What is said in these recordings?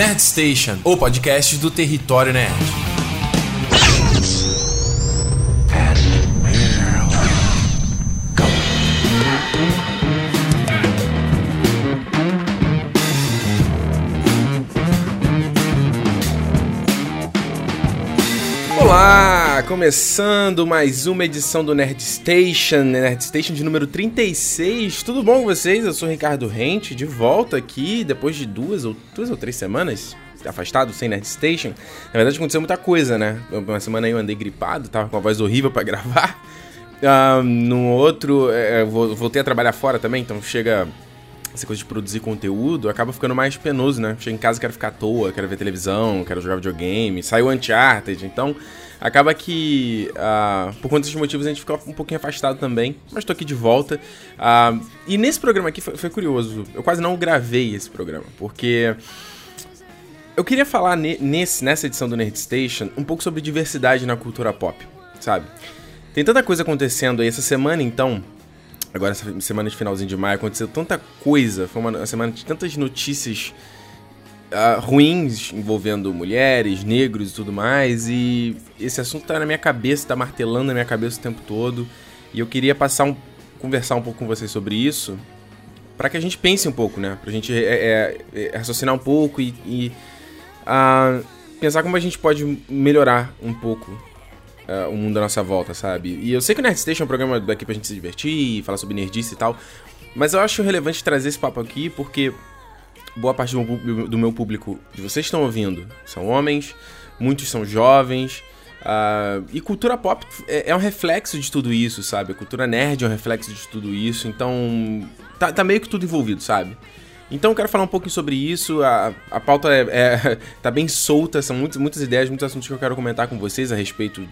Nerd Station, o podcast do Território Nerd. Começando mais uma edição do Nerd Station, Nerd Station de número 36. Tudo bom com vocês? Eu sou o Ricardo Rente, de volta aqui depois de duas ou duas ou três semanas afastado sem Nerd Station. Na verdade aconteceu muita coisa, né? Uma semana eu andei gripado, tava com a voz horrível para gravar. Uh, no outro, é, voltei a trabalhar fora também, então chega essa coisa de produzir conteúdo acaba ficando mais penoso, né? Chego em casa, quero ficar à toa, quero ver televisão, quero jogar videogame, saiu Uncharted, então acaba que, uh, por conta desses motivos, a gente fica um pouquinho afastado também, mas tô aqui de volta. Uh, e nesse programa aqui foi, foi, curioso, eu quase não gravei esse programa, porque eu queria falar ne nesse, nessa edição do Nerd Station um pouco sobre diversidade na cultura pop, sabe? Tem tanta coisa acontecendo aí essa semana, então agora essa semana de finalzinho de maio aconteceu tanta coisa, foi uma semana de tantas notícias uh, ruins envolvendo mulheres, negros e tudo mais, e esse assunto tá na minha cabeça, tá martelando na minha cabeça o tempo todo, e eu queria passar um, conversar um pouco com vocês sobre isso, para que a gente pense um pouco, né, pra gente é, é, é, raciocinar um pouco e, e uh, pensar como a gente pode melhorar um pouco uh, o mundo à nossa volta, sabe? E eu sei que o Nerd Station é um programa daqui pra gente se divertir, falar sobre nerdice e tal, mas eu acho relevante trazer esse papo aqui porque boa parte do meu, público, de vocês estão ouvindo, são homens, muitos são jovens, Uh, e cultura pop é, é, um reflexo de tudo isso, sabe? A cultura nerd é um reflexo de tudo isso, então tá, tá meio que tudo envolvido, sabe? Então eu quero falar um pouquinho sobre isso. A, a pauta é, é, tá bem solta, são muitas, muitas ideias, muitos assuntos que eu quero comentar com vocês a respeito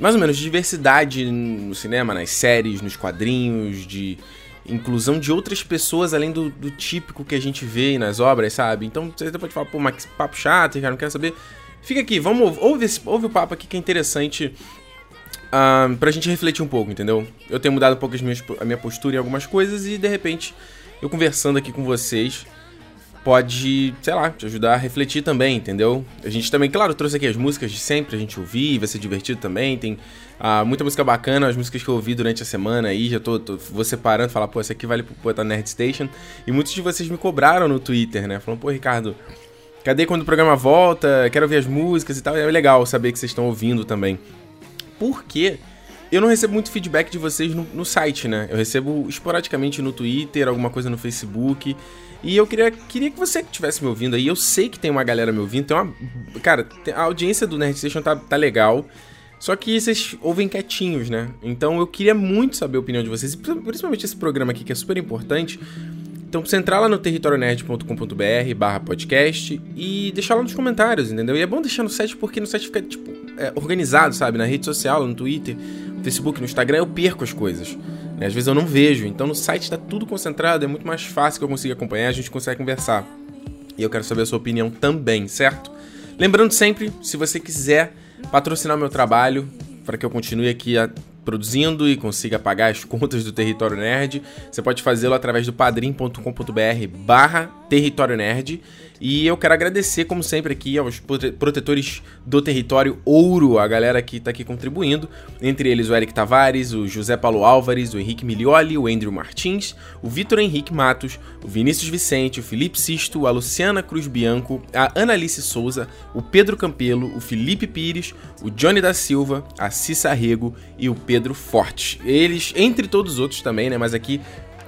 mais ou menos, de diversidade no cinema, nas séries, nos quadrinhos, de inclusão de outras pessoas além do, do típico que a gente vê nas obras, sabe? Então você pode falar, pô, mas papo chato, cara, não quero saber. Fica aqui, vamos, ouve, esse, ouve o papo aqui que é interessante uh, pra gente refletir um pouco, entendeu? Eu tenho mudado um pouco minhas, a minha postura em algumas coisas e de repente eu conversando aqui com vocês pode, sei lá, te ajudar a refletir também, entendeu? A gente também, claro, trouxe aqui as músicas de sempre, a gente ouvir, vai ser divertido também. Tem ah, muita música bacana, as músicas que eu ouvi durante a semana aí, já tô, tô vou separando, falar, pô, essa aqui vale pro Poeta Nerd Station. E muitos de vocês me cobraram no Twitter, né? Falando, pô, Ricardo, cadê quando o programa volta? Quero ouvir as músicas e tal. É legal saber que vocês estão ouvindo também. Por quê? Eu não recebo muito feedback de vocês no, no, site, né? Eu recebo esporadicamente no Twitter, alguma coisa no Facebook. E eu queria, queria que você estivesse me ouvindo aí. Eu sei que tem uma galera me ouvindo. Tem uma. Cara, a audiência do Nerd Station tá, tá legal. Só que vocês ouvem quietinhos, né? Então eu queria muito saber a opinião de vocês, principalmente esse programa aqui que é super importante. Então você entrar lá no territorionerd.com.br barra podcast e deixar lá nos comentários, entendeu? E é bom deixar no site porque no site fica, tipo, é, organizado, sabe? Na rede social, no Twitter, no Facebook, no Instagram, eu perco as coisas. Né? Às vezes eu não vejo. Então no site está tudo concentrado, é muito mais fácil que eu consiga acompanhar, a gente consegue conversar. E eu quero saber a sua opinião também, certo? Lembrando sempre, se você quiser patrocinar meu trabalho, para que eu continue aqui a, produzindo e consiga pagar as contas do Território Nerd, você pode fazê-lo através do padrim.com.br barra Território Nerd. E eu quero agradecer, como sempre, aqui aos protetores do território Ouro, a galera que está aqui contribuindo. Entre eles o Eric Tavares, o José Paulo Álvares, o Henrique Milioli, o Andrew Martins, o Vitor Henrique Matos, o Vinícius Vicente, o Felipe Sisto, a Luciana Cruz Bianco, a Analice Souza, o Pedro Campelo, o Felipe Pires, o Johnny da Silva, a Cissa Rego e o Pedro Forte. Eles, entre todos os outros também, né? Mas aqui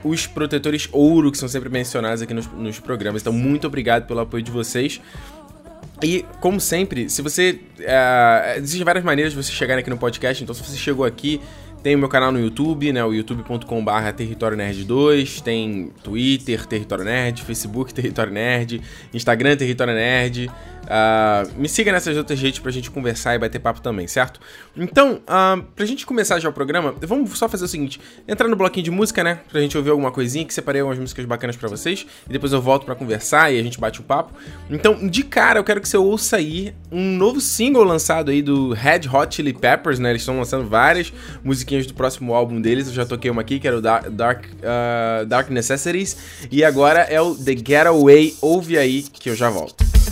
os protetores ouro que são sempre mencionados aqui nos, nos programas. Então, muito obrigado pelo apoio de vocês. E, como sempre, se você. Uh, existem várias maneiras de você chegar aqui no podcast, então se você chegou aqui tem o meu canal no YouTube, né? O youtube.com.br Território Nerd 2. Tem Twitter, Território Nerd, Facebook, Território Nerd, Instagram, Território Nerd. Uh, me siga nessas outras redes pra gente conversar e bater papo também, certo? Então, uh, pra gente começar já o programa, vamos só fazer o seguinte: entrar no bloquinho de música, né? Pra gente ouvir alguma coisinha, que separei algumas músicas bacanas para vocês. E depois eu volto para conversar e a gente bate o papo. Então, de cara, eu quero que você ouça aí um novo single lançado aí do Red Hot Chili Peppers, né? Eles estão lançando várias musiquinhas do próximo álbum deles. Eu já toquei uma aqui, que era o Dark, Dark, uh, Dark Necessities. E agora é o The Getaway. Ouve aí que eu já volto.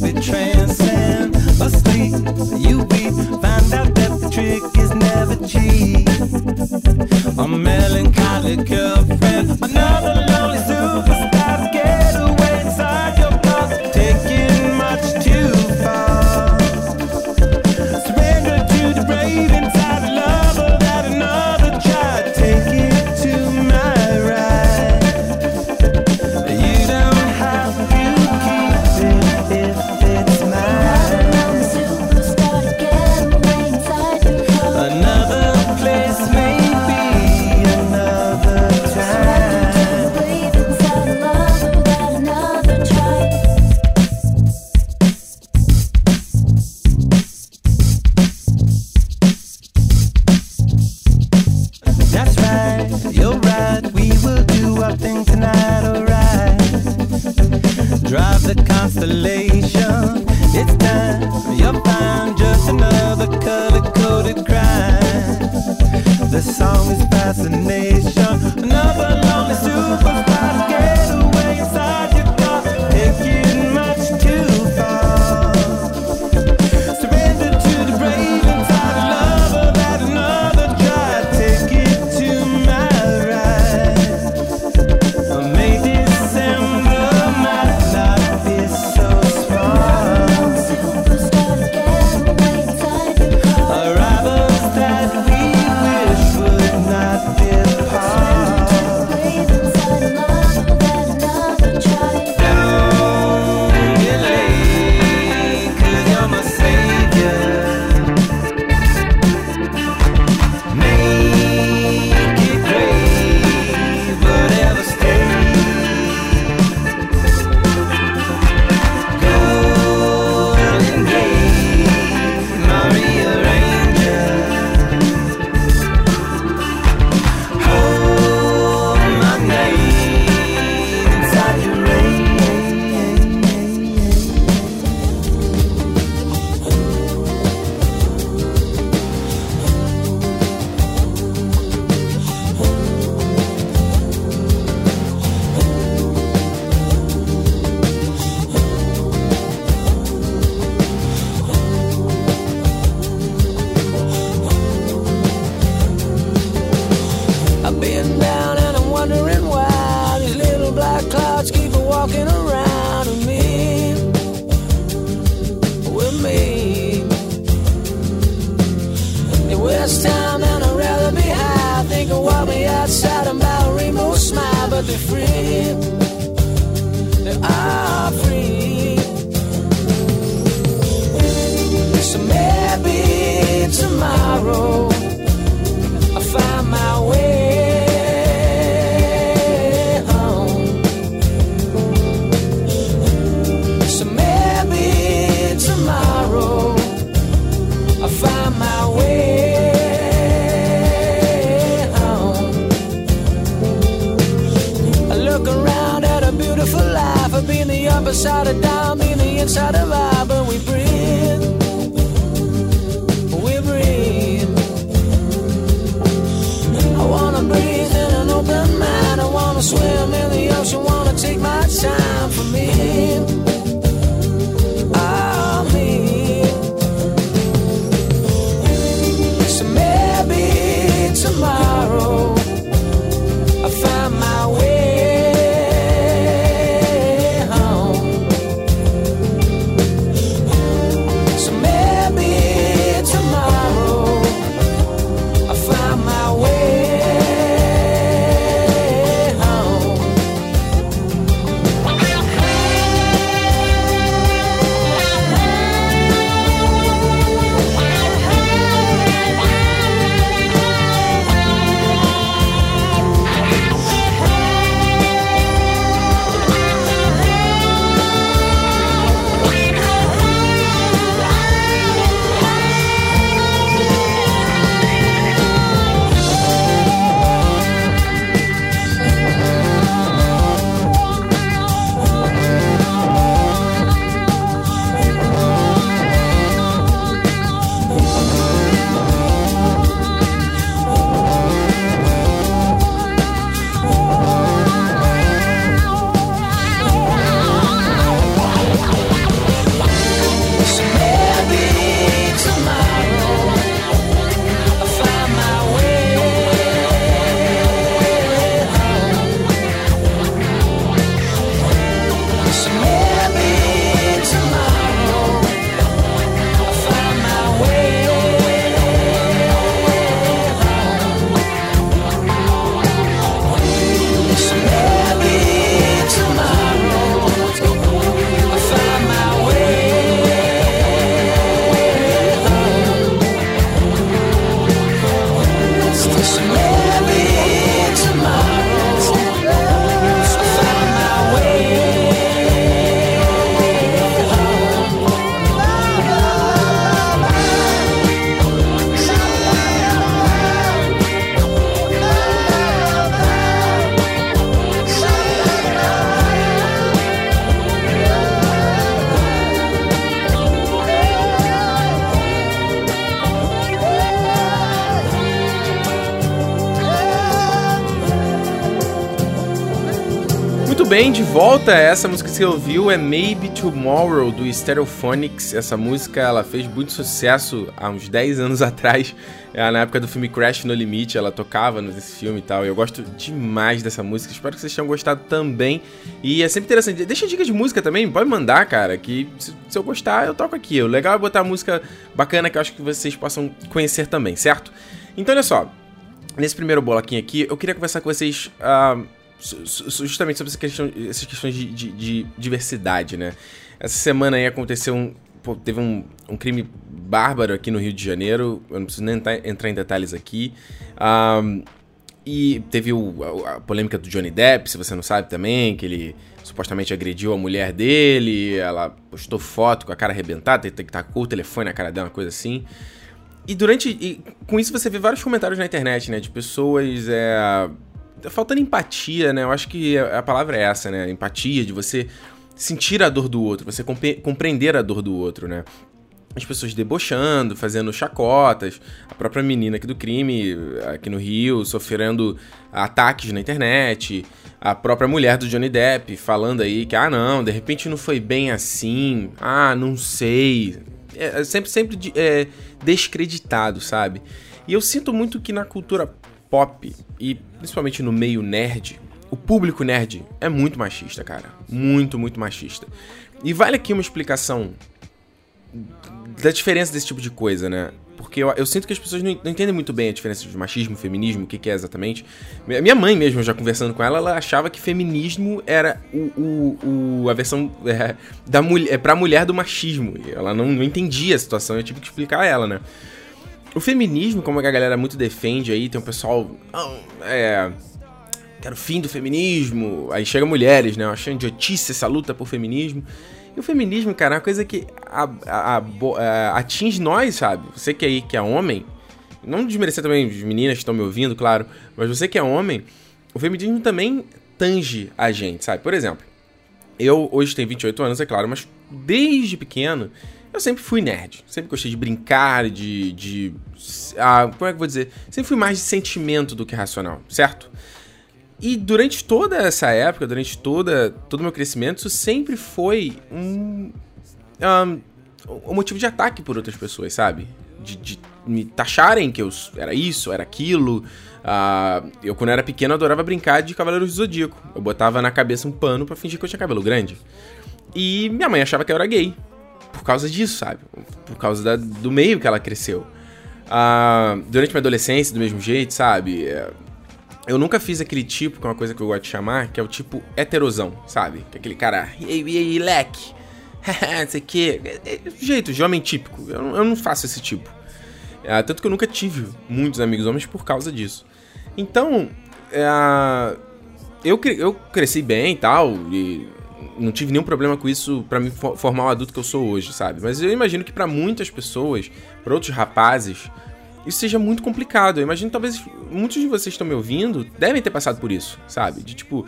We transcend asleep you be find out that the trick is never cheap. A girl. look around at a beautiful life of being the upper side of down, being the inside of I, but we breathe. We breathe. I wanna breathe in an open mind. I wanna swim in the ocean. Wanna take my time for me. Oh, me. So maybe tomorrow. Volta. Essa música que você ouviu é Maybe Tomorrow do Stereophonics. Essa música ela fez muito sucesso há uns 10 anos atrás, é, na época do filme Crash no Limite. Ela tocava nesse filme e tal. Eu gosto demais dessa música. Espero que vocês tenham gostado também. E é sempre interessante. Deixa dica de música também, pode mandar, cara. Que se, eu gostar, eu toco aqui. O legal é botar música bacana que eu acho que vocês possam conhecer também, certo? Então, olha só. Nesse primeiro bloquinho aqui, eu queria conversar com vocês. su- justamente sobre essa questão, essas questões de, de- de diversidade, né? Essa semana aí aconteceu um. pô, teve um, um crime bárbaro aqui no Rio de Janeiro. Eu não preciso nem entrar, em detalhes aqui. Ahn, e teve o- a, a polêmica do Johnny Depp, se você não sabe também, que ele supostamente agrediu a mulher dele. Ela postou foto com a cara arrebentada, tem que tacou o telefone na cara dela, uma coisa assim. E durante. e com isso você vê vários comentários na internet, né? De pessoas. É, faltando empatia, né? Eu acho que a palavra é essa, né? Empatia, de você sentir a dor do outro, você compre- compreender a dor do outro, né? As pessoas debochando, fazendo chacotas, a própria menina aqui do crime, aqui no Rio, sofrendo ataques na internet, a própria mulher do Johnny Depp falando aí que, ah, não, de repente não foi bem assim, ah, não sei. É é sempre, sempre é, descreditado, sabe? E eu sinto muito que na cultura pop, e principalmente no meio nerd, o público nerd é muito machista, cara. Muito, muito machista. E vale aqui uma explicação da diferença desse tipo de coisa, né? Porque eu, eu sinto que as pessoas não, entendem muito bem a diferença de machismo, feminismo, o que, que é exatamente. Mi- Minha mãe mesmo, já conversando com ela, ela achava que feminismo era o, o, o- a versão é, da mulher, é pra mulher do machismo. Ela não, não entendia a situação, eu tive que explicar a ela, né? O feminismo, como a galera muito defende aí, tem um pessoal. "Não, É. Quero o fim do feminismo. Aí chega mulheres, né? Achando idiotice essa luta por feminismo. E o feminismo, cara, é uma coisa que a- a- a- a- atinge nós, sabe? Você que aí que é homem, não desmerecer também as meninas que estão me ouvindo, claro, mas você que é homem, o feminismo também tange a gente, sabe? Por exemplo, eu hoje tenho 28 anos, é claro, mas desde pequeno eu sempre fui nerd. Sempre gostei de brincar, de. de ah, como é que eu vou dizer? Sempre fui mais de sentimento do que racional, certo? E durante toda essa época, durante toda, todo o meu crescimento, isso sempre foi um, um, um motivo de ataque por outras pessoas, sabe? De, de me taxarem que eu era isso, era aquilo. Uh, eu, quando era pequeno, adorava brincar de Cavaleiros do Zodíaco. Eu botava na cabeça um pano para fingir que eu tinha cabelo grande. E minha mãe achava que eu era gay. Por causa disso, sabe? Por causa da, do meio que ela cresceu. Uh, durante minha adolescência, do mesmo jeito, sabe? É, eu nunca fiz aquele tipo, que é uma coisa que eu gosto de chamar, que é o tipo heterosão, sabe? Que é aquele cara, e aí, e aí, leque? não sei o quê. É, é, jeito de homem típico. Eu, eu não faço esse tipo. É, tanto que eu nunca tive muitos amigos homens por causa disso. Então, eu, eu cresci bem e tal, e não tive nenhum problema com isso para me formar o adulto que eu sou hoje, sabe? Mas eu imagino que para muitas pessoas, para outros rapazes, isso seja muito complicado. Eu imagino talvez muitos de vocês que estão me ouvindo devem ter passado por isso, sabe? De tipo,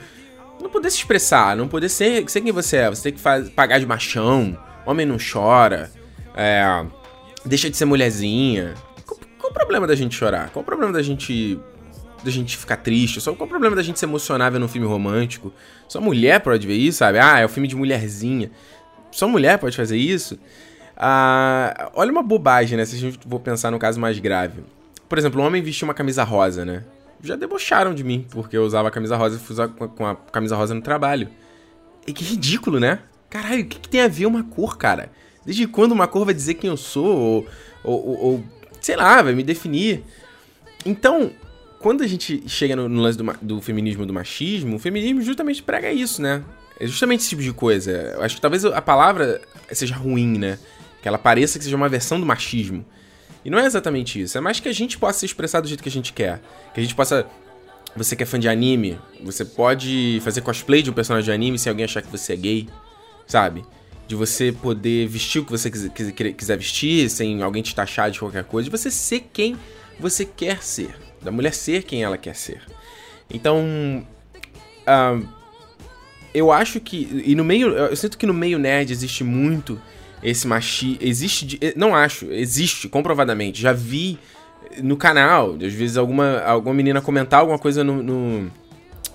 não poder se expressar, não poder ser, ser quem você é. Você tem que faz, pagar de machão, homem não chora, é, deixa de ser mulherzinha. Qual, qual, o problema da gente chorar? Qual o problema da gente da gente ficar triste? Só qual o problema da gente se emocionar vendo um filme romântico? Só mulher pode ver isso, sabe? Ah, é um filme de mulherzinha. Só mulher pode fazer isso? Ah, olha uma bobagem, né? Se a gente for pensar no caso mais grave. Por exemplo, um homem vestiu uma camisa rosa, né? Já debocharam de mim, porque eu usava a camisa rosa e fui usar com a camisa rosa no trabalho. E que ridículo, né? Caralho, o que, que, tem a ver uma cor, cara? Desde quando uma cor vai dizer quem eu sou? Ou, ou, ou, ou sei lá, vai me definir. Então, quando a gente chega no, no lance do, do feminismo do machismo, o feminismo justamente prega isso, né? É justamente esse tipo de coisa. Eu acho que talvez a palavra seja ruim, né? Que ela pareça que seja uma versão do machismo. E não é exatamente isso. É mais que a gente possa se expressar do jeito que a gente quer. Que a gente possa. Você que é fã de anime, você pode fazer cosplay de um personagem de anime sem alguém achar que você é gay, sabe? De você poder vestir o que você quiser vestir, sem alguém te taxar de qualquer coisa. De você ser quem você quer ser. Da mulher ser quem ela quer ser. Então. Uh, eu acho que. E no meio. Eu sinto que no meio nerd existe muito esse machismo. Existe. Não acho, existe, comprovadamente. Já vi no canal, às vezes, alguma, alguma menina comentar alguma coisa no, no,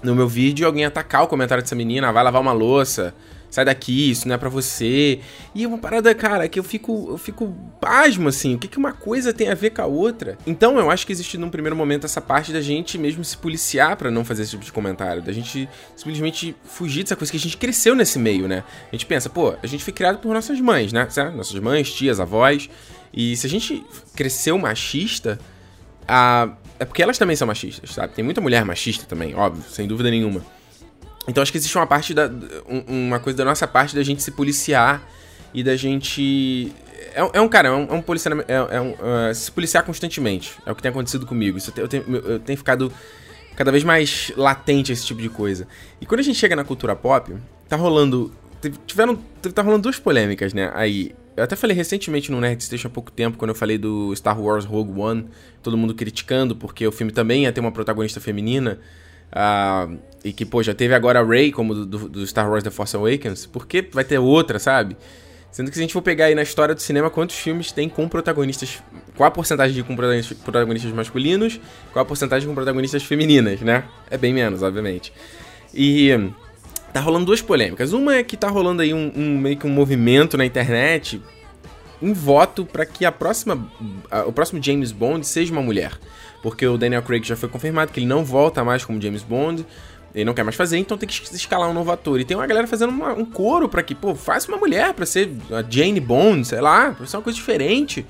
no meu vídeo e alguém atacar o comentário dessa menina, vai lavar uma louça sai daqui, isso não é para você. E é uma parada, cara, que eu fico, eu fico pasmo, assim, o que, que uma coisa tem a ver com a outra? Então eu acho que existe num primeiro momento essa parte da gente mesmo se policiar para não fazer esse tipo de comentário, da gente simplesmente fugir dessa coisa que a gente cresceu nesse meio, né? A gente pensa, pô, a gente foi criado por nossas mães, né? Nossas mães, tias, avós. E se a gente cresceu machista, a... é porque elas também são machistas, sabe? Tem muita mulher machista também, óbvio, sem dúvida nenhuma. Então acho que existe uma parte da. uma coisa da nossa parte da gente se policiar e da gente. É, é um cara, é um, é um policiamento. É, é um, uh, se policiar constantemente. É o que tem acontecido comigo. Isso eu, tenho, eu tenho ficado cada vez mais latente esse tipo de coisa. E quando a gente chega na cultura pop, tá rolando. Tiveram. Tá rolando duas polêmicas, né? Aí. Eu até falei recentemente no Nerd Station há pouco tempo, quando eu falei do Star Wars Rogue One, todo mundo criticando, porque o filme também ia ter uma protagonista feminina. Uh, e que, pô, já teve agora a Rey como do, do, Star Wars The Force Awakens, por que vai ter outra, sabe? Sendo que se a gente for pegar aí na história do cinema, quantos filmes tem com protagonistas. Qual a porcentagem de com protagonistas masculinos, qual a porcentagem com protagonistas femininas, né? É bem menos, obviamente. E tá rolando duas polêmicas. Uma é que tá rolando aí um, um meio que um movimento na internet em voto para que a próxima, a, o próximo James Bond seja uma mulher porque o Daniel Craig já foi confirmado que ele não volta mais como James Bond. Ele não quer mais fazer, então tem que escalar um novo ator. E tem uma galera fazendo uma, um coro para que, pô, faça uma mulher para ser a Jane Bond, sei lá, pra ser uma coisa diferente.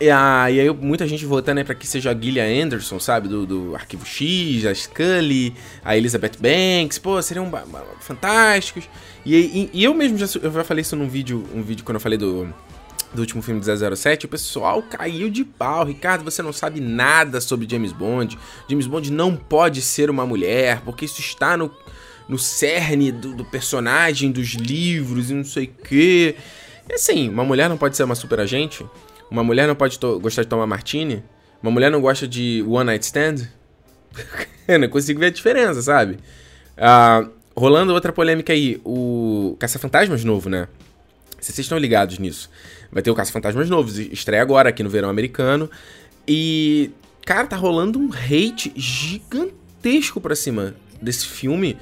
E, ah, e aí muita gente votando né, pra que seja a Gillian Anderson, sabe? Do, do Arquivo X, a Scully, a Elizabeth Banks, pô, seriam fantásticos. E, e, e, eu mesmo já, eu já falei isso num vídeo, um vídeo quando eu falei do do último filme do 007, o pessoal caiu de pau. Ricardo, você não sabe nada sobre James Bond. James Bond não pode ser uma mulher, porque isso está no, no cerne do, do personagem, dos livros e não sei o quê. E assim, uma mulher não pode ser uma super agente? Uma mulher não pode gostar de tomar martini? Uma mulher não gosta de one night stand? Eu não consigo ver a diferença, sabe? Uh, rolando outra polêmica aí, o Caça-Fantasmas novo, né? Vocês estão ligados nisso. Vai ter o Caça-Fantasmas Novos, estreia agora aqui no verão americano. E, cara, tá rolando um hate gigantesco pra cima desse filme.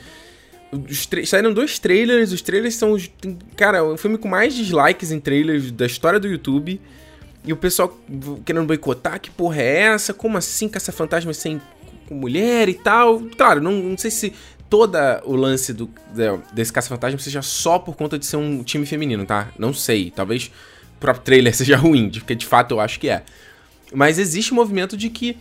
Saíram dois trailers, os trailers são. Os, tem, cara, o filme com mais dislikes em trailers da história do YouTube. E o pessoal querendo boicotar, que porra é essa? Como assim caça-fantasmas sem mulher e tal? Claro, não, não sei se toda o lance do, desse caça-fantasma seja só por conta de ser um time feminino, tá? Não sei. Talvez próprio trailer seja ruim, porque de fato eu acho que é. Mas existe um movimento de que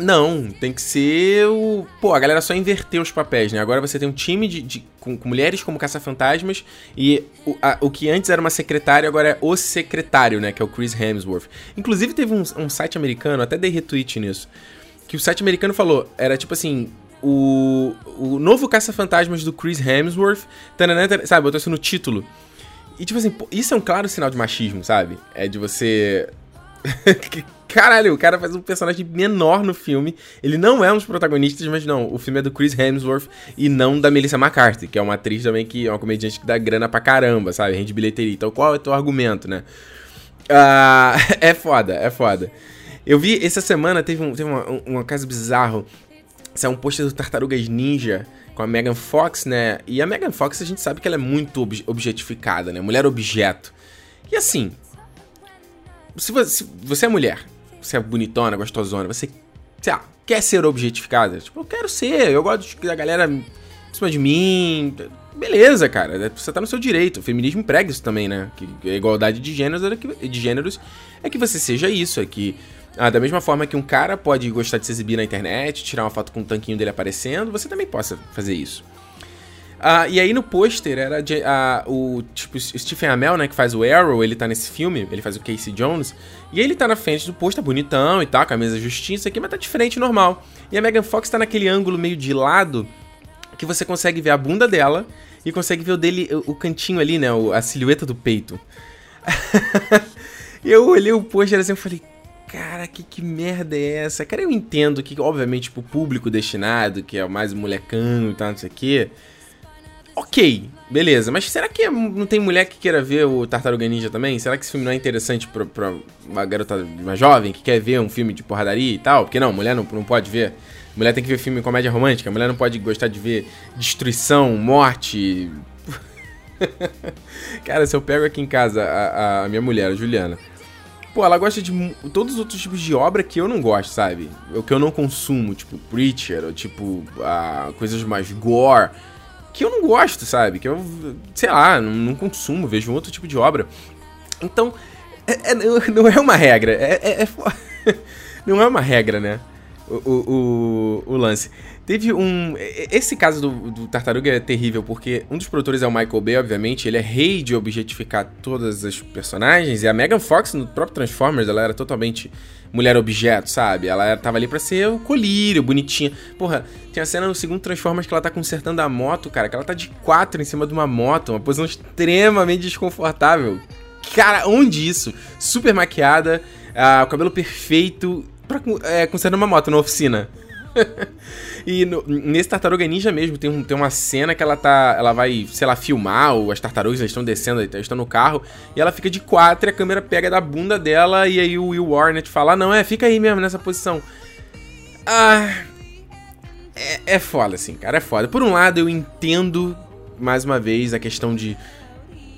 não, tem que ser o. Pô, a galera só inverteu os papéis, né? Agora você tem um time de, de com, com, mulheres como caça-fantasmas e o, a, o que antes era uma secretária agora é o secretário, né? Que é o Chris Hemsworth. Inclusive teve um, um site americano, até dei retweet nisso, que o site americano falou, era tipo assim, o, o novo caça-fantasmas do Chris Hemsworth, tanana, tanana, sabe? Botou isso no título. E tipo assim, pô, isso é um claro sinal de machismo, sabe? É de você. Caralho, o cara faz um personagem menor no filme. Ele não é um dos protagonistas, mas não, o filme é do Chris Hemsworth e não da Melissa McCarthy, que é uma atriz também que é uma comediante que dá grana pra caramba, sabe? Rende bilheteria. Então qual é o teu argumento, né? Uh, é foda, é foda. Eu vi, essa semana teve, um, teve uma, uma caso bizarro. Isso é um pôster do Tartarugas Ninja com a Megan Fox, né? E a Megan Fox a gente sabe que ela é muito ob objetificada, né? Mulher objeto. E assim, se você, se você é mulher você é bonitona, gostosona, você, sei lá, quer ser objetificada? Tipo, eu quero ser, eu gosto da galera em cima de mim. Beleza, cara, você tá no seu direito. O feminismo prega isso também, né? Que a igualdade de gêneros, é que, de gêneros é que você seja isso, é que ah, da mesma forma que um cara pode gostar de se exibir na internet, tirar uma foto com o tanquinho dele aparecendo, você também possa fazer isso. Uh, e aí no pôster era uh, o tipo Stephen Amell, né, que faz o Arrow, ele tá nesse filme, ele faz o Casey Jones, e ele tá na frente do pôster, bonitão e tal, camisa justiça aqui, mas tá de frente normal. E a Megan Fox tá naquele ângulo meio de lado que você consegue ver a bunda dela e consegue ver o dele, o, o cantinho ali, né, a silhueta do peito. eu olhei o pôster assim e falei, cara, que, que merda é essa? Cara, eu entendo que, obviamente, pro público destinado, que é o mais molecão e tal, não sei o quê ok, beleza. Mas será que não tem mulher que queira ver o Tartaruga Ninja também? Será que esse filme não é interessante pra, pra uma garota mais jovem que quer ver um filme de porradaria e tal? Porque não, mulher não, não pode ver. Mulher tem que ver filme comédia romântica. Mulher não pode gostar de ver destruição, morte. Cara, se eu pego aqui em casa a, a minha mulher, a Juliana. Pô, ela gosta de todos os outros tipos de obra que eu não gosto, sabe? O que eu não consumo, tipo Preacher, ou tipo a, coisas mais gore que eu não gosto, sabe? Que eu, sei lá, não, não consumo, vejo um outro tipo de obra. Então, é, é, não é uma regra. É, é, é não é uma regra, né? O, o, o, o, lance. Teve um. Esse caso do, do, Tartaruga é terrível, porque um dos produtores é o Michael Bay, obviamente. Ele é rei de objetificar todas as personagens. E a Megan Fox, no próprio Transformers, ela era totalmente mulher objeto, sabe? Ela tava ali pra ser o colírio, bonitinha. Porra, tem a cena no segundo Transformers que ela tá consertando a moto, cara, que ela tá de quatro em cima de uma moto, uma posição extremamente desconfortável. Cara, onde isso? Super maquiada, ah, o cabelo perfeito, pra é, consertando uma moto na oficina. e no, nesse Tartaruga Ninja mesmo, tem, um, tem uma cena que ela tá. Ela vai, sei lá, filmar, ou as tartarugas estão descendo, estão no carro, e ela fica de quatro e a câmera pega da bunda dela, e aí o Will Warner fala: ah, não, é, fica aí mesmo nessa posição. Ah. É, é foda, assim, cara, é foda. Por um lado, eu entendo, mais uma vez, a questão de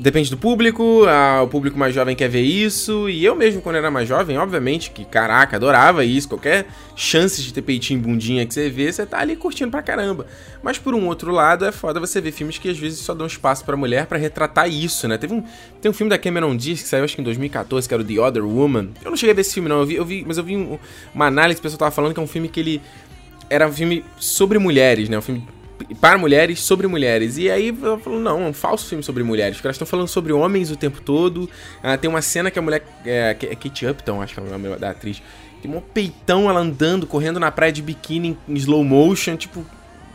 Depende do público, a, o público mais jovem quer ver isso, e eu mesmo, quando era mais jovem, obviamente que, caraca, adorava isso, qualquer chance de ter peitinho bundinha que você vê, você tá ali curtindo pra caramba. Mas por um outro lado, é foda você ver filmes que às vezes só dão espaço pra mulher para retratar isso, né? Teve um, tem um filme da Cameron Diaz que saiu acho que em 2014, que era o The Other Woman. Eu não cheguei a ver esse filme não, eu vi, eu vi mas eu vi um, uma análise, o pessoal tava falando que é um filme que ele era um filme sobre mulheres, né? Um filme para mulheres sobre mulheres. E aí eu falo, não, é um falso filme sobre mulheres, porque elas estão falando sobre homens o tempo todo. Ah, tem uma cena que a mulher. É, é Kate Upton, acho que é o nome da atriz. Tem um peitão ela andando, correndo na praia de biquíni em slow motion. Tipo,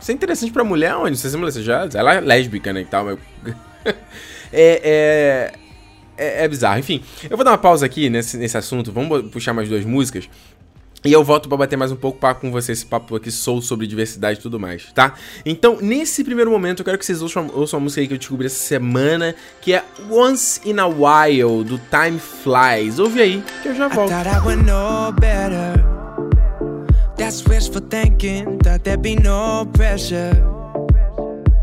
isso é interessante pra mulher onde? Você, você já. Ela é lésbica, né? E tal, mas. é, é, é, é, bizarro. Enfim, eu vou dar uma pausa aqui nesse, nesse assunto. Vamos puxar mais duas músicas. E eu volto para bater mais um pouco papo com vocês, esse papo aqui sou sobre diversidade e tudo mais, tá? Então, nesse primeiro momento, eu quero que vocês ouçam, ouçam a música aí que eu descobri essa semana, que é Once in a While, do Time Flies. Ouve aí, que eu já volto. That's wishful thinking, thought there'd be no pressure.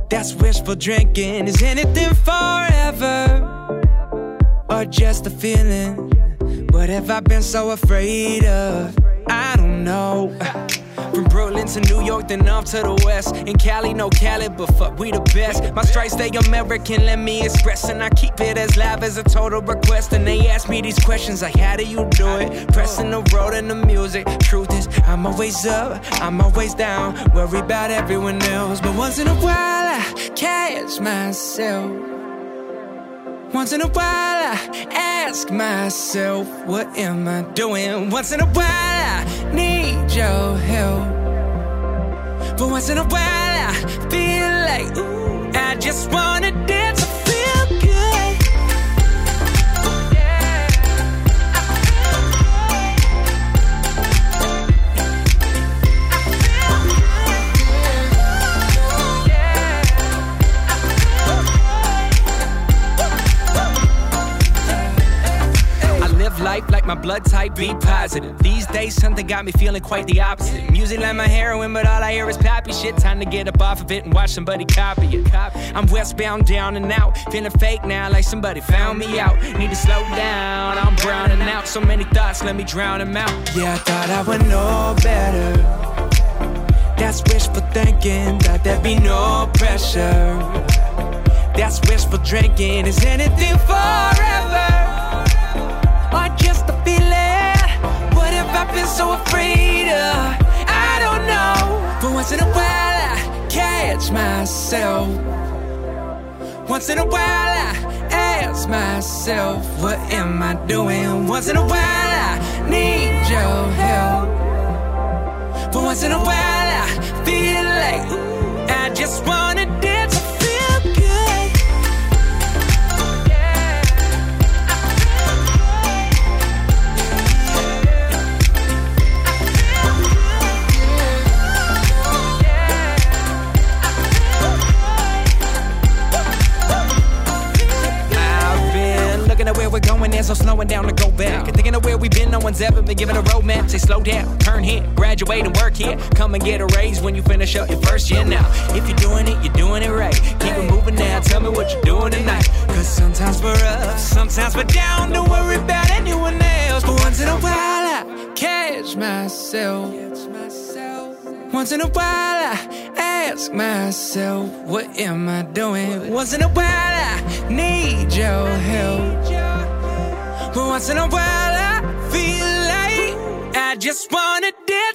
That's wishful drinking. Is anything forever? Or just a feeling? What have I been so afraid of? Know. From Brooklyn to New York, then off to the west. In Cali, no Cali, but fuck, we the best. My stripes stay American, let me express. And I keep it as live as a total request. And they ask me these questions like, how do you do it? Pressing the road and the music. Truth is, I'm always up, I'm always down. Worry about everyone else. But once in a while, I catch myself. Once in a while, I ask myself, what am I doing? Once in a while, I need your help. But once in a while, I feel like, ooh, I just wanna dance. Live life like my blood type be positive. These days, something got me feeling quite the opposite. Music like my heroin, but all I hear is poppy shit. Time to get up off of it and watch somebody copy it. I'm westbound, down and out. Feeling fake now, like somebody found me out. Need to slow down, I'm browning out. So many thoughts, let me drown them out. Yeah, I thought I would know better. That's wishful thinking, thought there'd be no pressure. That's wishful drinking, is anything forever? Just a feeling? What have I been so afraid of? I don't know. But once in a while, I catch myself. Once in a while, I ask myself, what am I doing? Once in a while, I need your help. But once in a while, I feel like, I just wanna dance. There's no slowing down to go back. And thinking of where we've been, no one's ever been given a roadmap. Say slow down, turn here, graduate and work here. Come and get a raise when you finish up your first year now. If you're doing it, you're doing it right. Keep it moving now, tell me what you're doing tonight. Cause sometimes we're up, sometimes we're down. Don't worry about anyone else. But once in a while, I catch myself. Once in a while, I ask myself, what am I doing? Once in a while, I need your help. But once in a while, I feel like I just wanna dance.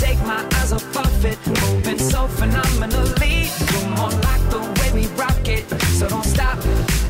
Take my eyes off it, moving so phenomenally. You're more like the way we rock it, so don't stop.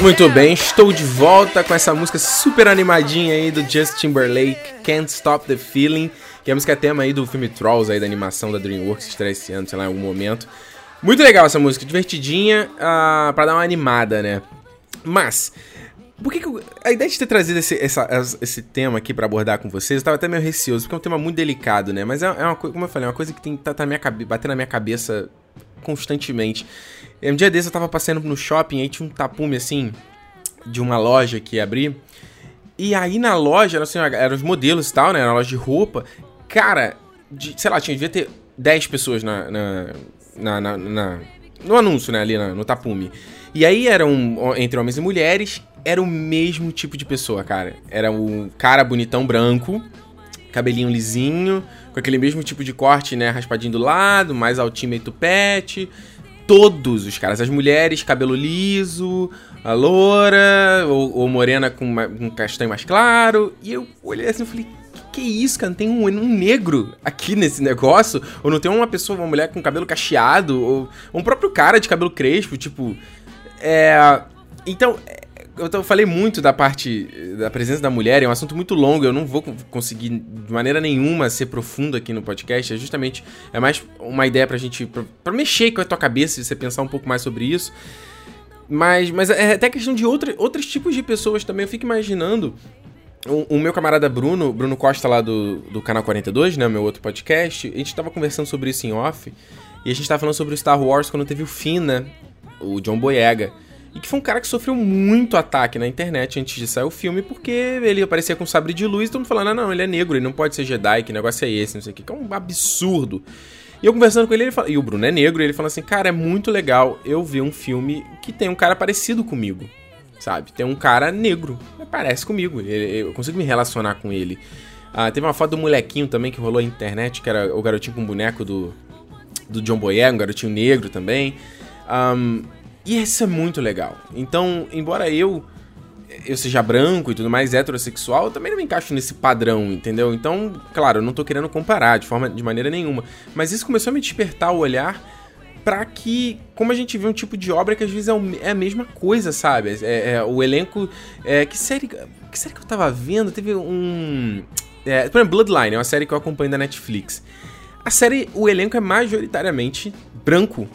Muito bem, estou de volta com essa música super animadinha aí do Justin Timberlake, Can't Stop the Feeling, que é a música tema aí do filme Trolls aí da animação da DreamWorks estreia esse ano, sei lá, em algum momento. Muito legal essa música, divertidinha, uh, para dar uma animada, né? Mas, por que, que eu, a ideia de ter trazido esse, essa- esse tema aqui pra abordar com vocês, eu tava até meio receoso, porque é um tema muito delicado, né? Mas é, é uma coisa, como eu falei, é uma coisa que tem, tá, tá minha cabe, batendo na minha cabeça constantemente. Um dia desse eu tava passeando no shopping, aí tinha um tapume assim, de uma loja que ia abrir. E aí na loja, assim, eram os modelos e tal, né? Era uma loja de roupa. Cara, de- sei lá, tinha, devia ter 10 pessoas na, na, na- na- na- no anúncio, né? Ali na- no tapume. E aí eram, entre homens e mulheres, era o mesmo tipo de pessoa, cara. Era o cara bonitão branco, cabelinho lisinho, com aquele mesmo tipo de corte, né? Raspadinho do lado, mais altinho meio tupete. Todos os caras, as mulheres, cabelo liso, a loura, ou, ou morena com uma- um castanho mais claro. E eu olhei assim e falei, que, é isso, cara? Não tem um, um negro aqui nesse negócio? Ou não tem uma pessoa, uma mulher com cabelo cacheado? Ou, ou um próprio cara de cabelo crespo, tipo... É... Então, eu falei muito da parte da presença da mulher, é um assunto muito longo, eu não vou con- conseguir de maneira nenhuma ser profundo aqui no podcast, é justamente, é mais uma ideia pra gente, pra, pra mexer com a tua cabeça e você pensar um pouco mais sobre isso. Mas, mas é até questão de outra, outros tipos de pessoas também, eu fico imaginando o, o meu camarada Bruno, Bruno Costa lá do, do Canal 42, né, meu outro podcast, a gente tava conversando sobre isso em off, e a gente tava falando sobre o Star Wars quando teve o fim, né, o John Boyega. E que foi um cara que sofreu muito ataque na internet antes de sair o filme, porque ele aparecia com sabre de luz e todo mundo falando, ah, não, ele é negro, ele não pode ser Jedi, que negócio é esse, não sei o que, que é um absurdo. E eu conversando com ele, ele fala, e o Bruno é negro, e ele fala assim, cara, é muito legal eu ver um filme que tem um cara parecido comigo, sabe? Tem um cara negro, parece comigo, eu consigo me relacionar com ele. Ah, teve uma foto do molequinho também que rolou na internet, que era o garotinho com boneco do, do John Boyega, um garotinho negro também. Ahn, e isso é muito legal. Então, embora eu eu seja branco e tudo mais, heterossexual, eu também não me encaixo nesse padrão, entendeu? Então, claro, eu não tô querendo comparar de forma de maneira nenhuma. Mas isso começou a me despertar o olhar pra que, como a gente vê um tipo de obra que às vezes é, é a mesma coisa, sabe? É, é, o elenco. É, que série. Que série que eu tava vendo? Teve um. É, por exemplo, Bloodline, é uma série que eu acompanho da Netflix. A série, o elenco é majoritariamente branco,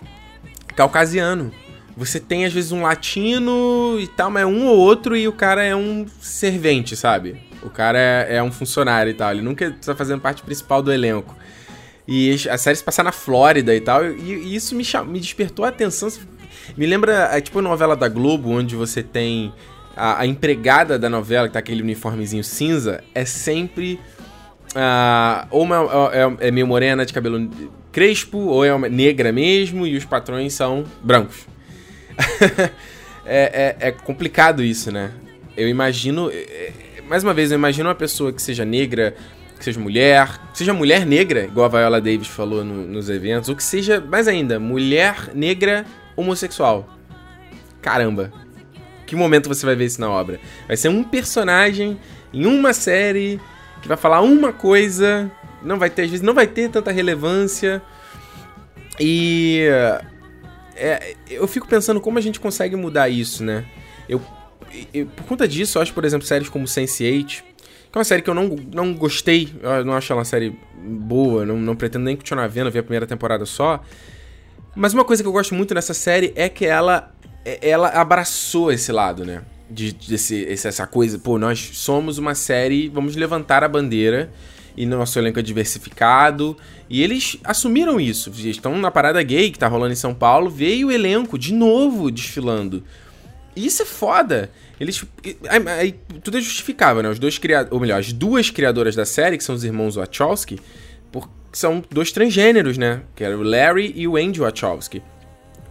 caucasiano. Você tem, às vezes, um latino e tal, mas é um ou outro e o cara é um servente, sabe? O cara é, é um funcionário e tal. Ele nunca tá fazendo parte principal do elenco. E a série se passar na Flórida e tal. E, e isso me, me despertou a atenção. Me lembra, é, tipo a novela da Globo, onde você tem a, a, empregada da novela, que tá aquele uniformezinho cinza, é sempre. Uh, ou uma, é, é, meio morena de cabelo crespo, ou é negra mesmo, e os patrões são brancos. é, é, é, complicado isso, né? Eu imagino. É, é, mais uma vez, eu imagino uma pessoa que seja negra, que seja mulher, que seja mulher negra, igual a Viola Davis falou no, nos eventos, ou que seja, mais ainda, mulher negra homossexual. Caramba, que momento você vai ver isso na obra? Vai ser um personagem em uma série que vai falar uma coisa, não vai ter, às vezes, não vai ter tanta relevância. E é, eu fico pensando como a gente consegue mudar isso, né? Eu, eu, por conta disso, eu acho, por exemplo, séries como Sense8, que é uma série que eu não, não gostei, eu não acho ela uma série boa, não, não pretendo nem continuar vendo, ver a primeira temporada só. Mas uma coisa que eu gosto muito nessa série é que ela, ela abraçou esse lado, né? De, desse, essa coisa, pô, nós somos uma série, vamos levantar a bandeira e nosso elenco é diversificado. E eles assumiram isso. Estão na parada gay que tá rolando em São Paulo, veio o elenco de novo desfilando. E isso é foda. Eles. Aí, tudo é justificável, né? Os dois criadores. Ou melhor, as duas criadoras da série, que são os irmãos Wachowski, são dois transgêneros, né? Que era o Larry e o Andy Wachowski.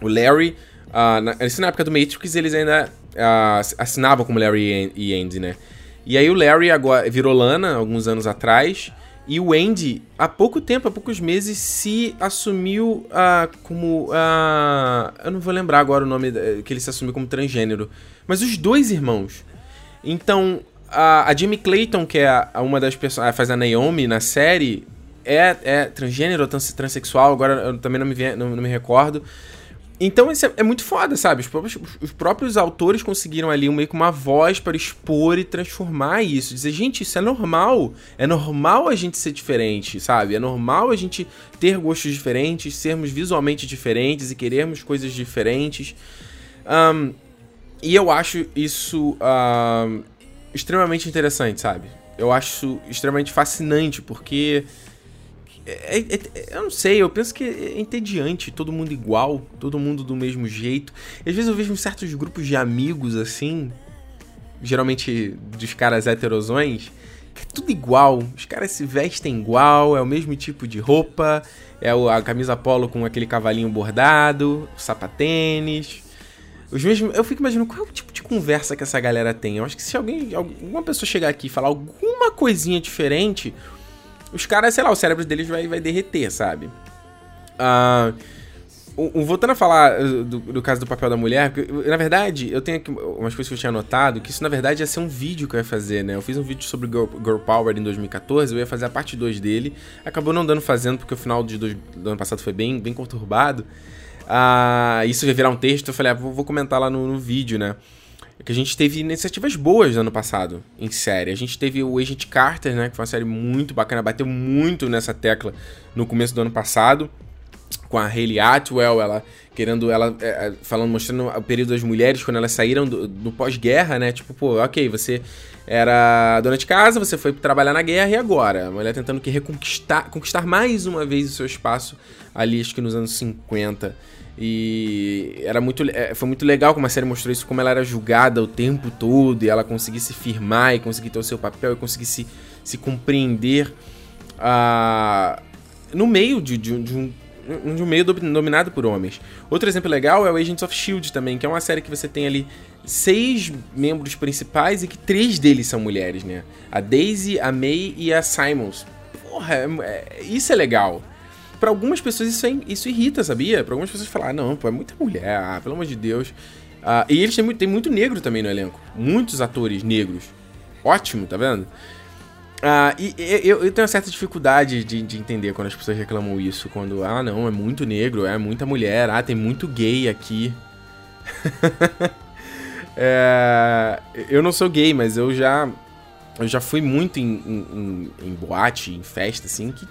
O Larry. Uh, na, na época do Matrix, eles ainda uh, assinavam como Larry e Andy, né? E aí o Larry agora virou Lana alguns anos atrás. E o Andy, há pouco tempo, há poucos meses, se assumiu uh, como. Uh, eu não vou lembrar agora o nome que ele se assumiu como transgênero. Mas os dois irmãos. Então, a, a Jimmy Clayton, que é a uma das pessoas. faz a Naomi na série, é, é transgênero ou trans, transexual, agora eu também não me, não, não me recordo. Então isso é, é, muito foda, sabe? Os próprios, os próprios autores conseguiram ali meio que uma voz para expor e transformar isso. Dizer, gente, isso é normal. É normal a gente ser diferente, sabe? É normal a gente ter gostos diferentes, sermos visualmente diferentes e querermos coisas diferentes. Um, e eu acho isso extremamente interessante, sabe? Eu acho extremamente fascinante, porque é, é, é, eu não sei, eu penso que é entediante, todo mundo igual, todo mundo do mesmo jeito. Às vezes eu vejo certos grupos de amigos assim, geralmente dos caras heterosões, que é tudo igual. Os caras se vestem igual, é o mesmo tipo de roupa, é a camisa polo com aquele cavalinho bordado, sapatênis. Os mesmos, eu fico imaginando qual é o tipo de conversa que essa galera tem. Eu acho que se alguém, alguma pessoa chegar aqui e falar alguma coisinha diferente, os caras, sei lá, o cérebro deles vai, vai derreter, sabe? Uh, voltando a falar uh, do, do, caso do papel da mulher, na verdade, eu tenho aqui umas coisas que eu tinha anotado, que isso na verdade ia ser um vídeo que eu ia fazer, né? Eu fiz um vídeo sobre Girl, Girl Power em 2014, eu ia fazer a parte 2 dele, acabou não dando fazendo porque o final de dois, do ano passado foi bem, bem conturbado. Uh, isso ia virar um texto, eu falei, ah, vou, vou comentar lá no, no vídeo, né? É que a gente teve iniciativas boas no ano passado em série. A gente teve o Agent Carter, né? Que foi uma série muito bacana, bateu muito nessa tecla no começo do ano passado. Com a Hayley Atwell, ela querendo, ela é, é falando, mostrando o período das mulheres quando elas saíram do, do pós-guerra, né? Tipo, pô, ok, você era dona de casa, você foi trabalhar na guerra e agora? A mulher tentando que reconquistar conquistar mais uma vez o seu espaço ali, acho que nos anos 50. E era muito, é, foi muito legal como a série mostrou isso, como ela era julgada o tempo todo e ela conseguia se firmar e conseguir ter o seu papel e conseguir se, se compreender uh, no meio de, de, de um de um meio dominado por homens. Outro exemplo legal é o Agents of Shield também, que é uma série que você tem ali seis membros principais e que três deles são mulheres, né? A Daisy, a May e a Simons. Porra, é, é, isso é legal para algumas pessoas isso, é, isso irrita, sabia? Para algumas pessoas falar, ah, não, pô, é muita mulher, ah, pelo amor de Deus. Ah, e eles têm muito, têm muito negro também no elenco. Muitos atores negros. Ótimo, tá vendo? Ah, e, e eu, eu, tenho uma certa dificuldade de, de, entender quando as pessoas reclamam isso. Quando, ah, não, é muito negro, é muita mulher, ah, tem muito gay aqui. é, eu não sou gay, mas eu já, eu já fui muito em, em, em, em boate, em festa, assim, que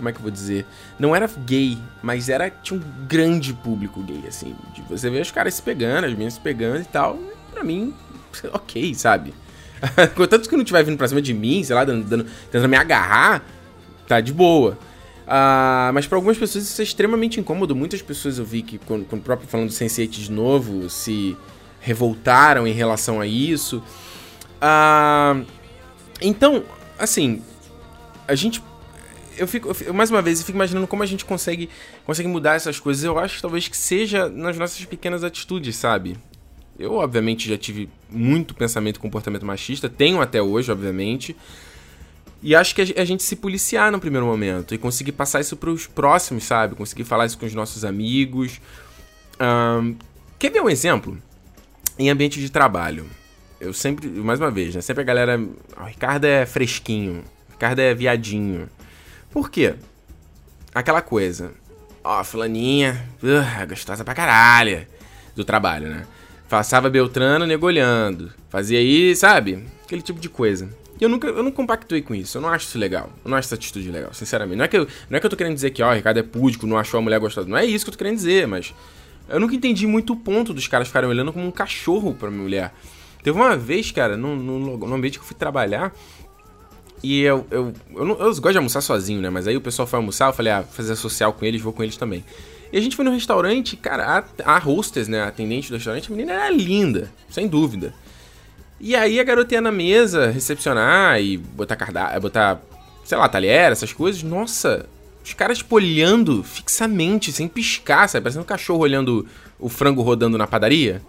como é que eu vou dizer? Não era gay, mas era tinha um grande público gay, assim. De você ver os caras se pegando, as meninas se pegando e tal. Pra mim, ok, sabe? Contanto que não estiver vindo pra cima de mim, sei lá, dando, dando, tentando me agarrar, tá de boa. Uh, mas para algumas pessoas isso é extremamente incômodo. Muitas pessoas eu vi que, quando, quando próprio falando do Sense8 de novo, se revoltaram em relação a isso. Uh, então, assim, a gente. Eu fico, eu, mais uma vez, eu fico imaginando como a gente consegue, consegue mudar essas coisas. Eu acho talvez que seja nas nossas pequenas atitudes, sabe? Eu, obviamente, já tive muito pensamento e comportamento machista, tenho até hoje, obviamente. E acho que a gente se policiar no primeiro momento e conseguir passar isso para os próximos, sabe? Conseguir falar isso com os nossos amigos. Um, quer ver um exemplo? Em ambiente de trabalho. Eu sempre, mais uma vez, né? Sempre a galera. O Ricardo é fresquinho. O Ricardo é viadinho. Por quê? Aquela coisa. Ó, fulaninha. Uh, gostosa pra caralho. Do trabalho, né? Passava Beltrano negolhando. Fazia aí, sabe? Aquele tipo de coisa. E eu nunca, eu não compactuei com isso. Eu não acho isso legal. Eu não acho essa atitude legal, sinceramente. Não é que eu, não é que eu tô querendo dizer que, ó, o Ricardo é púdico, não achou a mulher gostosa. Não é isso que eu tô querendo dizer, mas. Eu nunca entendi muito o ponto dos caras ficarem olhando como um cachorro pra minha mulher. Teve uma vez, cara, no, no, no ambiente que eu fui trabalhar. E eu, eu, eu, não, eu, gosto de almoçar sozinho, né? Mas aí o pessoal foi almoçar, eu falei, ah, fazer social com eles, vou com eles também. E a gente foi no restaurante, cara, a, a hostess, né? A atendente do restaurante, a menina era linda, sem dúvida. E aí a garota ia na mesa recepcionar e botar cardápio, botar, sei lá, talher, essas coisas. Nossa, os caras olhando fixamente, sem piscar, sabe? Parecendo um cachorro olhando o frango rodando na padaria.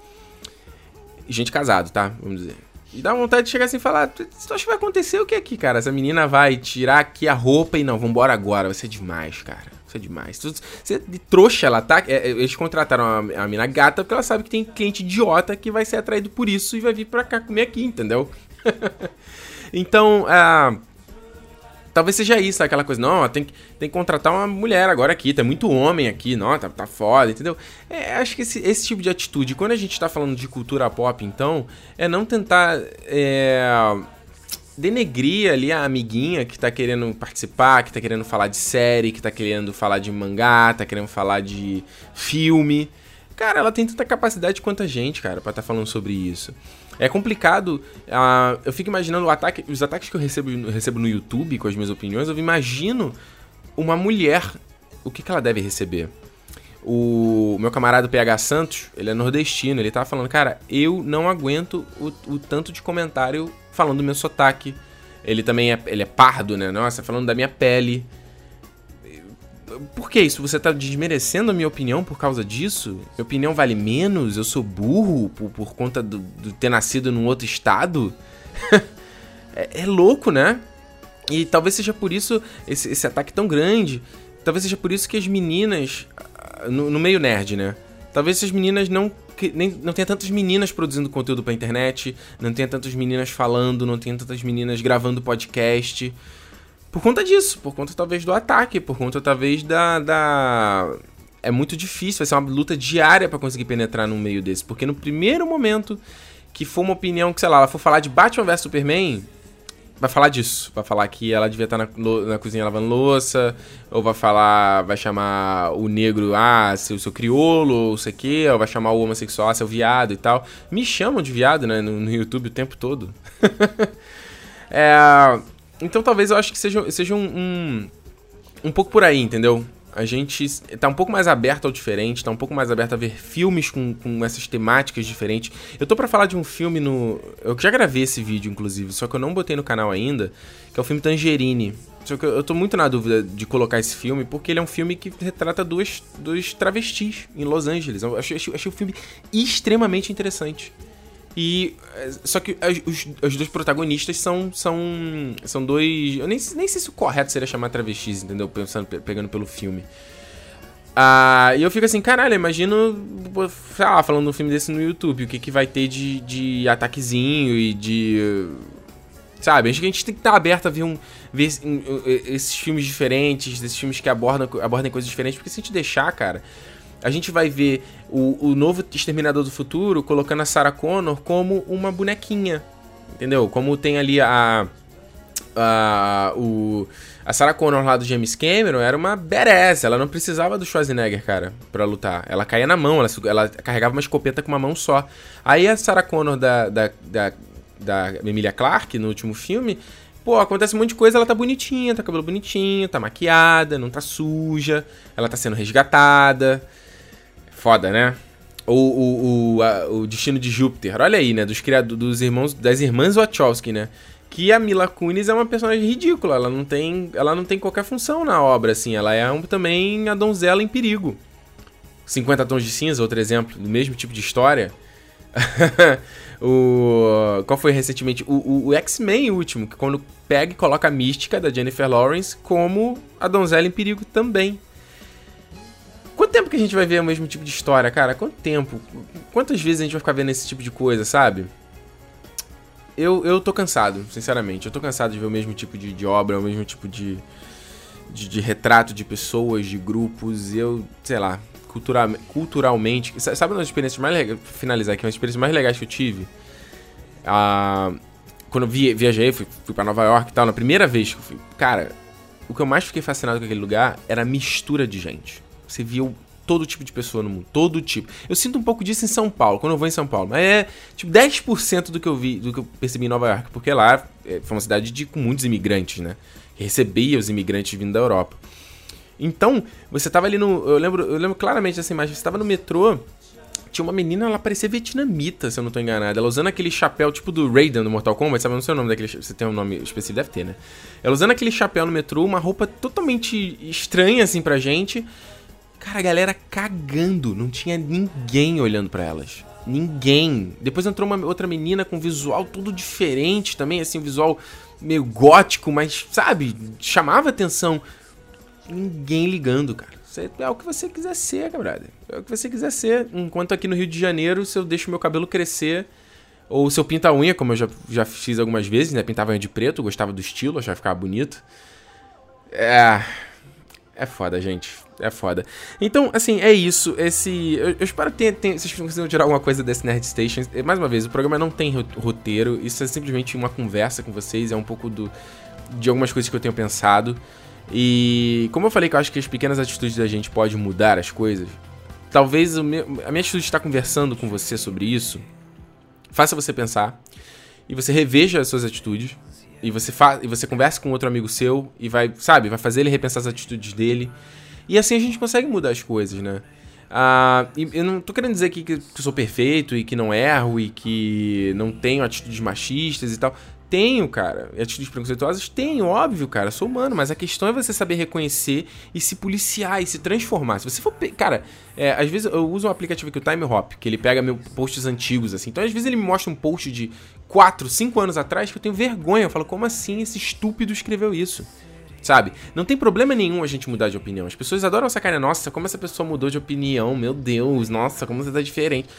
Gente casado, tá? Vamos dizer. E dá vontade de chegar assim e falar: Tu acha que vai acontecer o que aqui, cara? Essa menina vai tirar aqui a roupa e não, vambora agora, vai ser demais, cara. Isso é demais. Você de trouxa, ela tá. É, é, eles contrataram a, a mina gata porque ela sabe que tem cliente idiota que vai ser atraído por isso e vai vir pra cá comer aqui, entendeu? então, uh, talvez seja isso, aquela coisa, não, tem que, tem que contratar uma mulher agora aqui, tem muito homem aqui, não, tá, tá foda, entendeu? É, acho que esse, esse tipo de atitude, quando a gente tá falando de cultura pop, então, é não tentar. É, denegrir ali a amiguinha que tá querendo participar, que tá querendo falar de série, que tá querendo falar de mangá, tá querendo falar de filme. Cara, ela tem tanta capacidade quanto a gente, cara, pra tá falando sobre isso. É complicado. Uh, eu fico imaginando ataque, os ataques que eu recebo, recebo no YouTube com as minhas opiniões. Eu imagino uma mulher. O que, que ela deve receber? O meu camarada PH Santos, ele é nordestino, ele tava falando, cara, eu não aguento o, o tanto de comentário falando do meu sotaque. Ele também é, ele é pardo, né? Nossa, falando da minha pele. Por que isso? Você tá desmerecendo a minha opinião por causa disso? Minha opinião vale menos? Eu sou burro por, por conta de ter nascido num outro estado? é, é, louco, né? E talvez seja por isso esse, esse ataque tão grande. Talvez seja por isso que as meninas no, no meio nerd, né? Talvez essas meninas não nem, não tenha tantas meninas produzindo conteúdo pra internet, não tenha tantas meninas falando, não tenha tantas meninas gravando podcast. Por conta disso, por conta talvez do ataque, por conta talvez da. da... É muito difícil, vai ser uma luta diária para conseguir penetrar num meio desse. Porque no primeiro momento que for uma opinião que, sei lá, ela for falar de Batman vs Superman, vai falar disso. Vai falar que ela devia estar na, na cozinha lavando louça, ou vai falar, vai chamar o negro, ah, seu, seu criolo, ou sei o quê, ou vai chamar o homossexual, ah, seu viado e tal. Me chamam de viado, né, no, no YouTube o tempo todo. é, então talvez eu acho que seja, seja um, um, um pouco por aí, entendeu? a gente tá um pouco mais aberto ao diferente, tá um pouco mais aberto a ver filmes com, com essas temáticas diferentes. Eu tô para falar de um filme no. Eu já gravei esse vídeo, inclusive, só que eu não botei no canal ainda, que é o filme Tangerine. Só que eu tô muito na dúvida de colocar esse filme, porque ele é um filme que retrata duas, dois travestis em Los Angeles. Eu achei, achei, achei o filme extremamente interessante. E. Eh, só que os, os dois protagonistas são. São, são dois. Eu nem, nem sei se o correto seria chamar travestis, entendeu? Pensando, pegando pelo filme. Ah, e eu fico assim, caralho, imagino. Sei lá, falando um filme desse no YouTube, o que, que vai ter de, de ataquezinho e de. Sabe? Acho que a gente tem que estar aberto a ver, um, ver esses filmes diferentes, esses filmes que abordam, abordem coisas diferentes, porque se a gente deixar, cara a gente vai ver o, o novo Exterminador do Futuro colocando a Sarah Connor como uma bonequinha. Entendeu? Como tem ali a. A, o, a Sarah Connor lá do James Cameron era uma badass. Ela não precisava do Schwarzenegger, cara, pra lutar. Ela caía na mão, ela, ela carregava uma escopeta com uma mão só. Aí a Sarah Connor da, da, da, da Emilia Clarke, no último filme, Pô, acontece um monte de coisa, ela tá bonitinha, tá cabelo bonitinho, tá maquiada, não tá suja, ela tá sendo resgatada. Foda, né? O, o, o, a, o Destino de Júpiter, olha aí, né? Dos criados dos irmãos, das irmãs Wachowski, né? Que a Mila Kunis é uma personagem ridícula, ela não tem, ela não tem qualquer função na obra, assim. Ela é um, também a donzela em perigo. 50 Tons de Cinza, outro exemplo, do mesmo tipo de história. o, qual foi recentemente? O, o, o X-Men último, que quando pega e coloca a mística da Jennifer Lawrence como a donzela em perigo também. Quanto tempo que a gente vai ver o mesmo tipo de história, cara? Quanto tempo? Quantas vezes a gente vai ficar vendo esse tipo de coisa, sabe? Eu, eu tô cansado, sinceramente. Eu tô cansado de ver o mesmo tipo de, de obra, o mesmo tipo de, de, de retrato de pessoas, de grupos. Eu, sei lá, cultura, culturalmente. Sabe uma das experiências mais legais. Finalizar aqui, uma das experiências mais legais que eu tive? Ah, quando eu viajei, fui, fui para Nova York e tal, na primeira vez que eu fui. Cara, o que eu mais fiquei fascinado com aquele lugar era a mistura de gente. Você viu todo tipo de pessoa no mundo, todo tipo. Eu sinto um pouco disso em São Paulo, quando eu vou em São Paulo, mas é tipo 10% do que eu vi, do que eu percebi em Nova York, porque lá é, foi uma cidade de, com muitos imigrantes, né? recebia os imigrantes vindo da Europa. Então, você tava ali no. Eu lembro, eu lembro claramente dessa imagem. Você tava no metrô. Tinha uma menina, ela parecia vietnamita, se eu não tô enganado. Ela usando aquele chapéu tipo do Raiden do Mortal Kombat, sabe? Não sei o nome daquele. Você tem um nome específico? Deve ter, né? Ela usando aquele chapéu no metrô, uma roupa totalmente estranha, assim, pra gente. Cara, a galera cagando. Não tinha ninguém olhando para elas. Ninguém. Depois entrou uma outra menina com visual tudo diferente também, assim, um visual meio gótico, mas, sabe, chamava atenção. Ninguém ligando, cara. É o que você quiser ser, cabrada. É o que você quiser ser. Enquanto aqui no Rio de Janeiro, se eu deixo meu cabelo crescer, ou se eu pinto a unha, como eu já, já fiz algumas vezes, né? Pintava unha de preto, gostava do estilo, achava ficava bonito. É. É foda, gente. É foda. Então, assim, é isso. Esse. Eu, eu espero que tenha, tenha, vocês consigam tirar alguma coisa desse Nerd Station. Mais uma vez, o programa não tem roteiro. Isso é simplesmente uma conversa com vocês. É um pouco do, de algumas coisas que eu tenho pensado. E como eu falei que eu acho que as pequenas atitudes da gente podem mudar as coisas, talvez meu, a minha atitude de estar conversando com você sobre isso faça você pensar e você reveja as suas atitudes e você fa e você conversa com outro amigo seu e vai, sabe, vai fazer ele repensar as atitudes dele. E assim a gente consegue mudar as coisas, né? Ah, eu não tô querendo dizer aqui que eu sou perfeito e que não erro e que não tenho atitudes machistas e tal. Tenho, cara. Atitudes preconceituosas? Tenho, óbvio, cara. Sou humano, mas a questão é você saber reconhecer e se policiar e se transformar. Se você for. Cara, é, às vezes eu uso um aplicativo aqui, o Time Hop, que ele pega meus posts antigos, assim. Então, às vezes ele me mostra um post de 4, 5 anos atrás que eu tenho vergonha. Eu falo, como assim esse estúpido escreveu isso? Sabe? Não tem problema nenhum a gente mudar de opinião. As pessoas adoram essa cara, nossa, como essa pessoa mudou de opinião, meu Deus, nossa, como você tá diferente.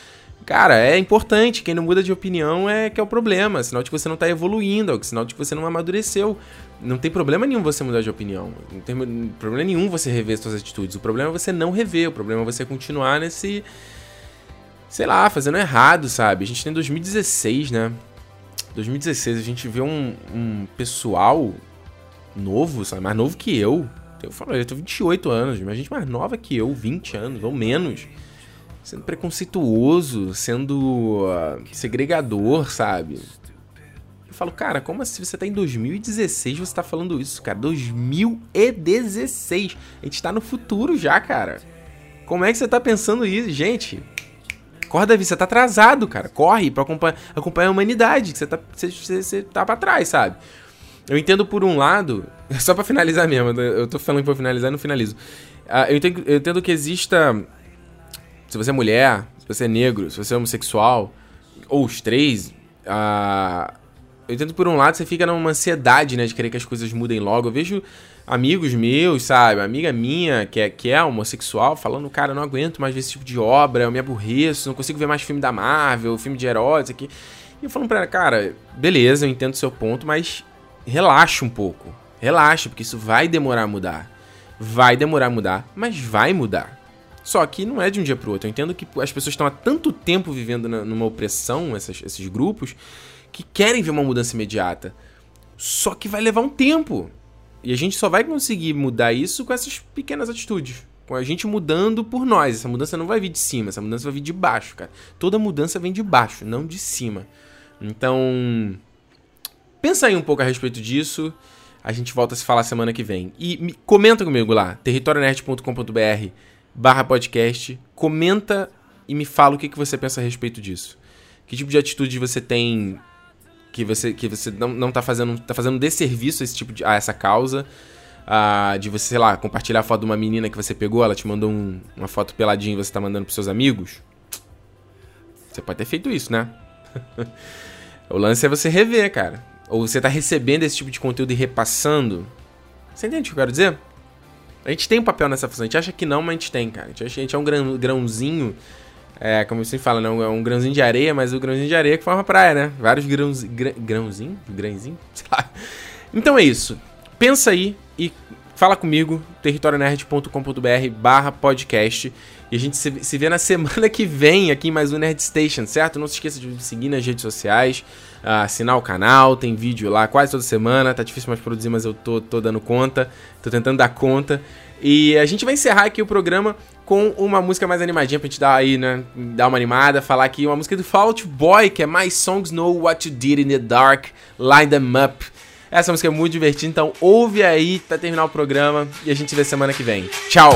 Cara, é importante. Quem não muda de opinião é que é o problema. Sinal de que você não tá evoluindo, é sinal de que você não amadureceu. Não tem problema nenhum você mudar de opinião. Não tem problema nenhum você rever suas atitudes. O problema é você não rever. O problema é você continuar nesse. Sei lá, fazendo errado, sabe? A gente tem 2016, né? 2016, a gente vê um, um pessoal novo, sabe? Mais novo que eu. Eu falo, eu tenho 28 anos, mas gente mais nova que eu, 20 anos ou menos sendo preconceituoso, sendo uh, segregador, sabe? Eu falo, cara, como assim você tá em 2016 você tá falando isso, cara? 2016. A gente tá no futuro já, cara. Como é que você tá pensando isso, gente? Acorda, você tá atrasado, cara. Corre pra acompanhar, acompanhar a humanidade, que você tá, você, você, você tá pra trás, sabe? Eu entendo por um lado, só para finalizar mesmo, eu tô falando pra finalizar e não finalizo. Uh, eu, entendo, eu entendo que exista se você é mulher, se você é negro, se você é homossexual, ou os três, uh, eu entendo por um lado você fica numa ansiedade, né, de querer que as coisas mudem logo. Eu vejo amigos meus, sabe, amiga minha que é, que é homossexual, falando, cara, não aguento mais ver esse tipo de obra, eu me aborreço, não consigo ver mais filme da Marvel, filme de heróis aqui. E eu falo pra ela, cara, beleza, eu entendo o seu ponto, mas relaxa um pouco. Relaxa, porque isso vai demorar a mudar. Vai demorar a mudar, mas vai mudar. Só que não é de um dia pro outro. Eu entendo que as pessoas estão há tanto tempo vivendo na, numa opressão, essas, esses grupos, que querem ver uma mudança imediata. Só que vai levar um tempo. E a gente só vai conseguir mudar isso com essas pequenas atitudes. Com a gente mudando por nós. Essa mudança não vai vir de cima, essa mudança vai vir de baixo, cara. Toda mudança vem de baixo, não de cima. Então. Pensa aí um pouco a respeito disso. A gente volta a se falar semana que vem. E me, comenta comigo lá, territorionerd.com.br barra podcast. Comenta e me fala o que, que você pensa a respeito disso. Que tipo de atitude você tem que você, que você não, não tá fazendo. tá fazendo desserviço a esse tipo de. a essa causa. Uh, de você, sei lá, compartilhar a foto de uma menina que você pegou, ela te mandou um, uma foto peladinha e você tá mandando pros seus amigos. Você pode ter feito isso, né? o lance é você rever, cara. Ou você tá recebendo esse tipo de conteúdo e repassando. Você entende o que eu quero dizer? A gente tem um papel nessa função. A gente acha que não, mas a gente tem, cara. A gente, acha, a gente é um grão, grãozinho. É, como você fala, não é um grãozinho de areia, mas o grãozinho de areia que forma praia, né? Vários grãos, grã, grãozinho, grãozinho, sei lá. Então é isso. Pensa aí e fala comigo, territorionerd.com.br barra podcast. E a gente se, se vê na semana que vem aqui em mais um Nerd Station, certo? Não se esqueça de me seguir nas redes sociais, uh, assinar o canal, tem vídeo lá quase toda semana. Tá difícil mais produzir, mas eu tô, tô dando conta, tô tentando dar conta. E a gente vai encerrar aqui o programa com uma música mais animadinha pra gente dar aí, né? Dar uma animada, falar aqui uma música do Fall Out Boy, que é My Songs Know What You Did in the Dark, Line Them Up. Essa música é muito divertida, então ouve aí pra terminar o programa e a gente se vê semana que vem. Tchau!